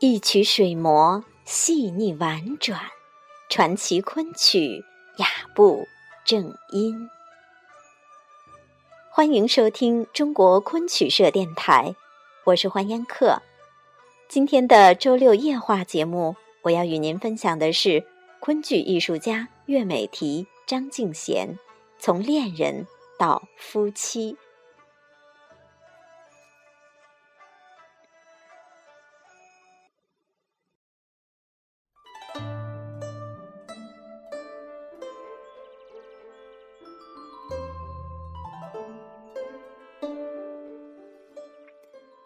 一曲水磨细腻婉转，传奇昆曲雅步正音。欢迎收听中国昆曲社电台，我是欢烟客。今天的周六夜话节目，我要与您分享的是昆剧艺术家岳美缇、张敬贤从恋人到夫妻。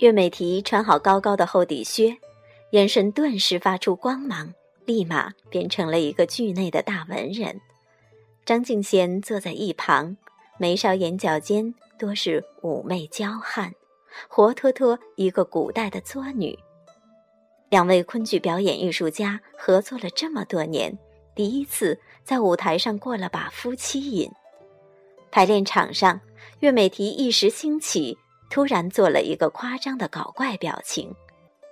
岳美缇穿好高高的厚底靴，眼神顿时发出光芒，立马变成了一个剧内的大文人。张敬贤坐在一旁，眉梢眼角间多是妩媚娇憨，活脱脱一个古代的作女。两位昆剧表演艺术家合作了这么多年，第一次在舞台上过了把夫妻瘾。排练场上，岳美缇一时兴起。突然做了一个夸张的搞怪表情，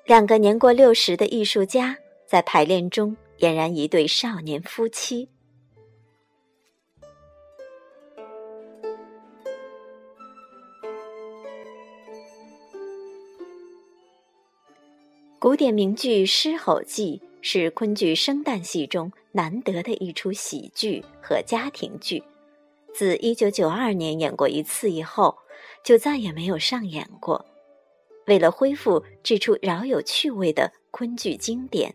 两个年过六十的艺术家在排练中俨然一对少年夫妻。古典名剧《狮吼记》是昆剧生旦戏中难得的一出喜剧和家庭剧，自一九九二年演过一次以后。就再也没有上演过。为了恢复这出饶有趣味的昆剧经典，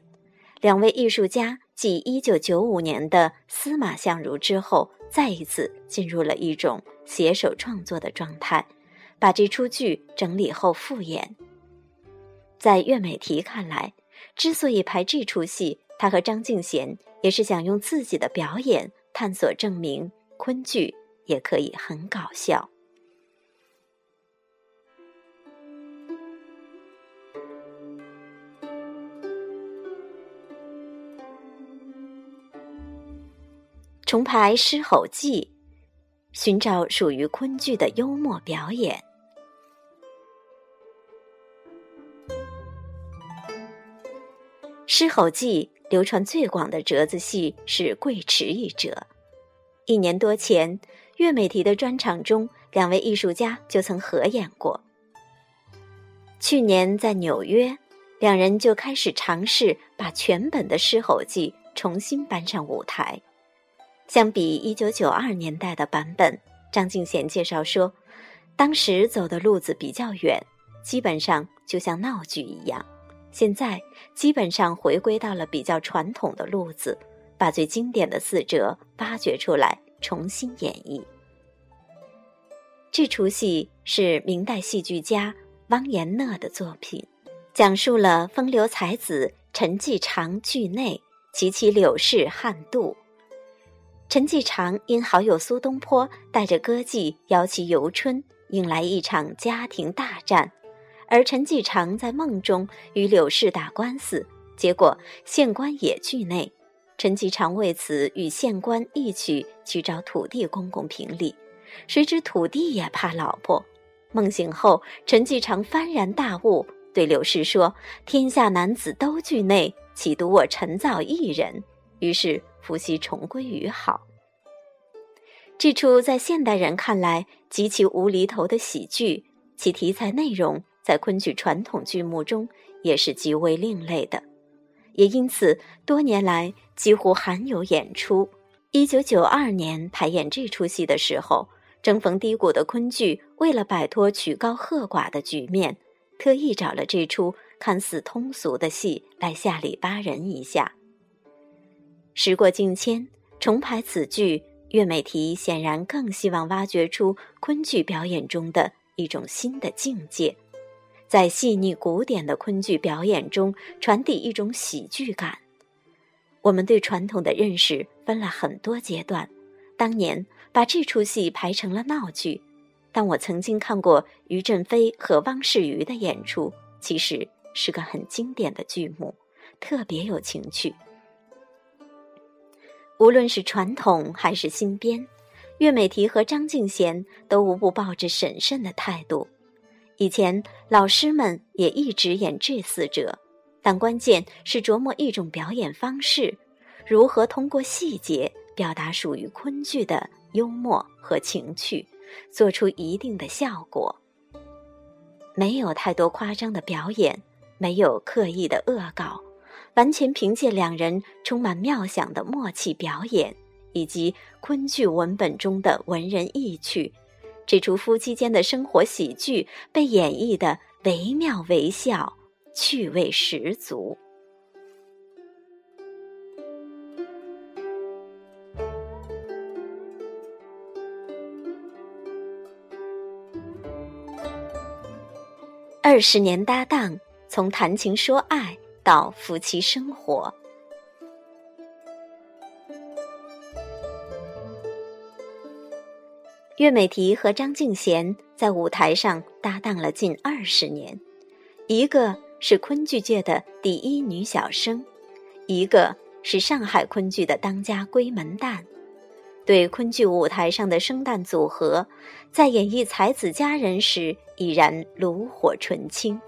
两位艺术家继1995年的《司马相如》之后，再一次进入了一种携手创作的状态，把这出剧整理后复演。在岳美缇看来，之所以排这出戏，她和张敬贤也是想用自己的表演探索证明昆剧也可以很搞笑。重排《狮吼记》，寻找属于昆剧的幽默表演。《狮吼记》流传最广的折子戏是贵池一折。一年多前，岳美缇的专场中，两位艺术家就曾合演过。去年在纽约，两人就开始尝试把全本的《狮吼记》重新搬上舞台。相比一九九二年代的版本，张敬贤介绍说，当时走的路子比较远，基本上就像闹剧一样。现在基本上回归到了比较传统的路子，把最经典的四折挖掘出来，重新演绎。这出戏是明代戏剧家汪延讷的作品，讲述了风流才子陈继常剧内及其柳氏汉度。陈继常因好友苏东坡带着歌妓邀其游春，引来一场家庭大战，而陈继常在梦中与柳氏打官司，结果县官也惧内，陈继常为此与县官一起去找土地公公评理，谁知土地也怕老婆。梦醒后，陈继常幡然大悟，对柳氏说：“天下男子都惧内，岂独我陈造一人？”于是。夫妻重归于好。这出在现代人看来极其无厘头的喜剧，其题材内容在昆曲传统剧目中也是极为另类的，也因此多年来几乎罕有演出。一九九二年排演这出戏的时候，正逢低谷的昆剧为了摆脱曲高和寡的局面，特意找了这出看似通俗的戏来下里巴人一下。时过境迁，重排此剧，岳美缇显然更希望挖掘出昆剧表演中的一种新的境界，在细腻古典的昆剧表演中传递一种喜剧感。我们对传统的认识分了很多阶段，当年把这出戏排成了闹剧，但我曾经看过于振飞和汪世瑜的演出，其实是个很经典的剧目，特别有情趣。无论是传统还是新编，岳美缇和张敬贤都无不抱着审慎的态度。以前老师们也一直演这四折，但关键是琢磨一种表演方式，如何通过细节表达属于昆剧的幽默和情趣，做出一定的效果。没有太多夸张的表演，没有刻意的恶搞，完全凭借两人充满妙想的默契表演，以及昆剧文本中的文人意趣，这出夫妻间的生活喜剧被演绎的惟妙惟肖。趣味十足。二十年搭档，从谈情说爱到夫妻生活。岳美缇和张敬贤在舞台上搭档了近二十年，一个。是昆剧界的第一女小生，一个是上海昆剧的当家闺门旦，对昆剧舞台上的生旦组合，在演绎才子佳人时已然炉火纯青，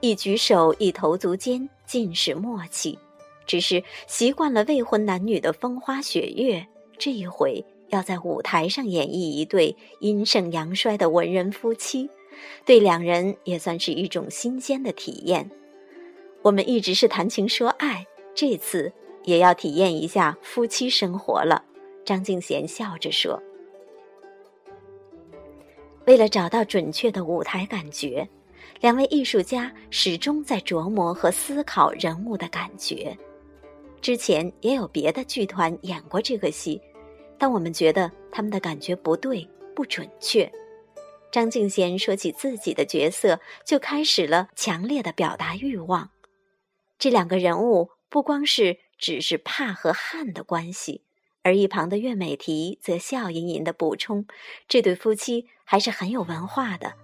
一举手一投足间尽是默契。只是习惯了未婚男女的风花雪月，这一回要在舞台上演绎一对阴盛阳衰的文人夫妻。对两人也算是一种新鲜的体验。我们一直是谈情说爱，这次也要体验一下夫妻生活了。张敬贤笑着说：“为了找到准确的舞台感觉，两位艺术家始终在琢磨和思考人物的感觉。之前也有别的剧团演过这个戏，但我们觉得他们的感觉不对，不准确。”张敬贤说起自己的角色，就开始了强烈的表达欲望。这两个人物不光是只是怕和恨的关系，而一旁的岳美缇则笑吟吟的补充：“这对夫妻还是很有文化的。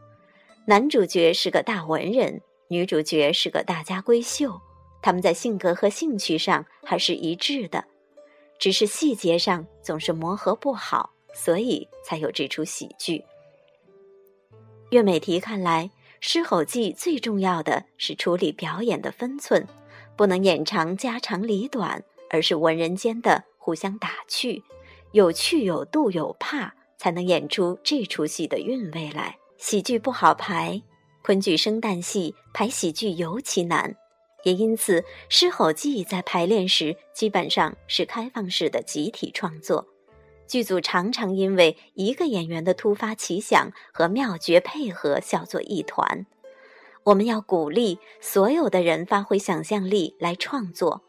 男主角是个大文人，女主角是个大家闺秀，他们在性格和兴趣上还是一致的，只是细节上总是磨合不好，所以才有这出喜剧。”岳美缇看来，《狮吼记》最重要的是处理表演的分寸，不能演长家长里短，而是文人间的互相打趣，有趣有度有怕，才能演出这出戏的韵味来。喜剧不好排，昆剧生旦戏排喜剧尤其难，也因此《狮吼记》在排练时基本上是开放式的集体创作。剧组常常因为一个演员的突发奇想和妙绝配合笑作一团。我们要鼓励所有的人发挥想象力来创作，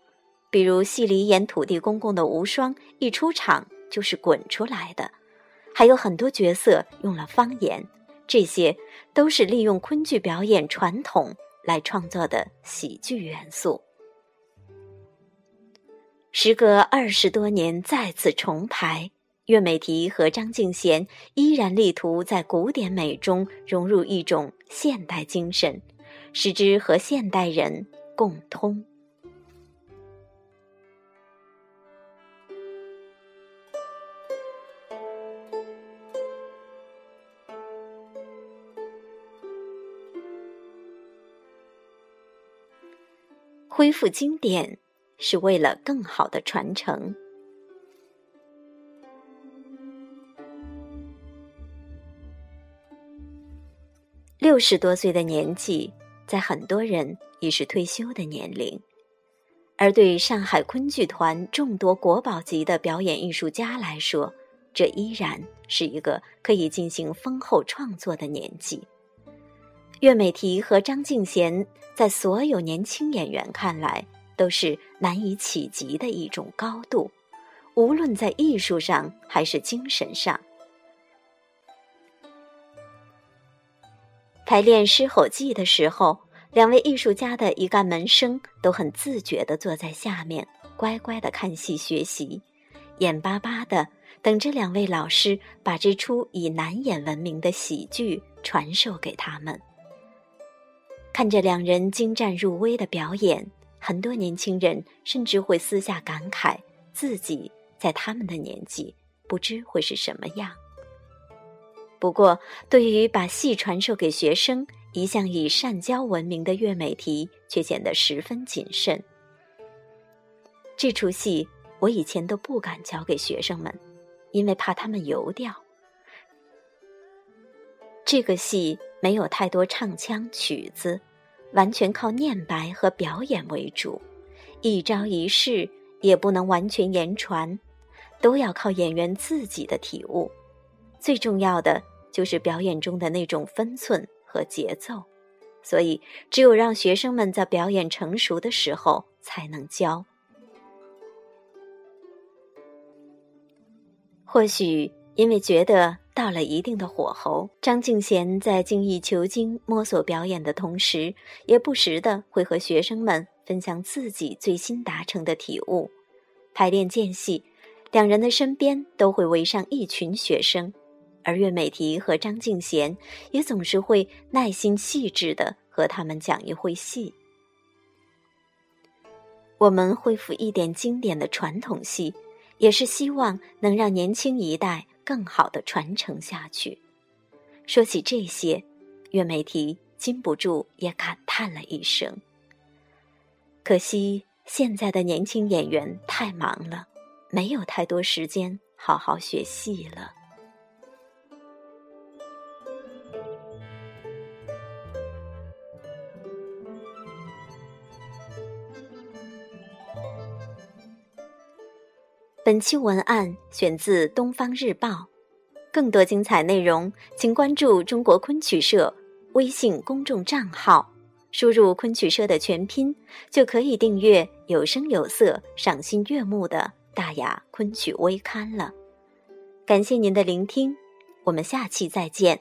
比如戏里演土地公公的无双，一出场就是滚出来的；还有很多角色用了方言，这些都是利用昆剧表演传统来创作的喜剧元素。时隔二十多年再次重排。岳美缇和张敬贤依然力图在古典美中融入一种现代精神，使之和现代人共通。恢复经典，是为了更好的传承。六十多岁的年纪，在很多人已是退休的年龄，而对上海昆剧团众多国宝级的表演艺术家来说，这依然是一个可以进行丰厚创作的年纪。岳美缇和张敬贤在所有年轻演员看来都是难以企及的一种高度，无论在艺术上还是精神上。排练《狮吼记》的时候，两位艺术家的一干门生都很自觉地坐在下面，乖乖地看戏学习，眼巴巴地等着两位老师把这出以难演闻名的喜剧传授给他们。看着两人精湛入微的表演，很多年轻人甚至会私下感慨，自己在他们的年纪不知会是什么样。不过，对于把戏传授给学生，一向以善交闻名的岳美缇却显得十分谨慎。这出戏我以前都不敢教给学生们，因为怕他们游掉。这个戏没有太多唱腔曲子，完全靠念白和表演为主，一招一式也不能完全言传，都要靠演员自己的体悟。最重要的就是表演中的那种分寸和节奏，所以只有让学生们在表演成熟的时候才能教。或许因为觉得到了一定的火候，张敬贤在精益求精摸索表演的同时，也不时的会和学生们分享自己最新达成的体悟。排练间隙，两人的身边都会围上一群学生，而岳美缇和张敬贤也总是会耐心细致的和他们讲一回戏。我们恢复一点经典的传统戏。也是希望能让年轻一代更好的传承下去。说起这些，岳美缇禁不住也感叹了一声：“可惜现在的年轻演员太忙了，没有太多时间好好学戏了。”本期文案选自《东方日报》，更多精彩内容，请关注中国昆曲社微信公众账号，输入“昆曲社”的全拼，就可以订阅有声有色、赏心悦目的大雅昆曲微刊了。感谢您的聆听，我们下期再见。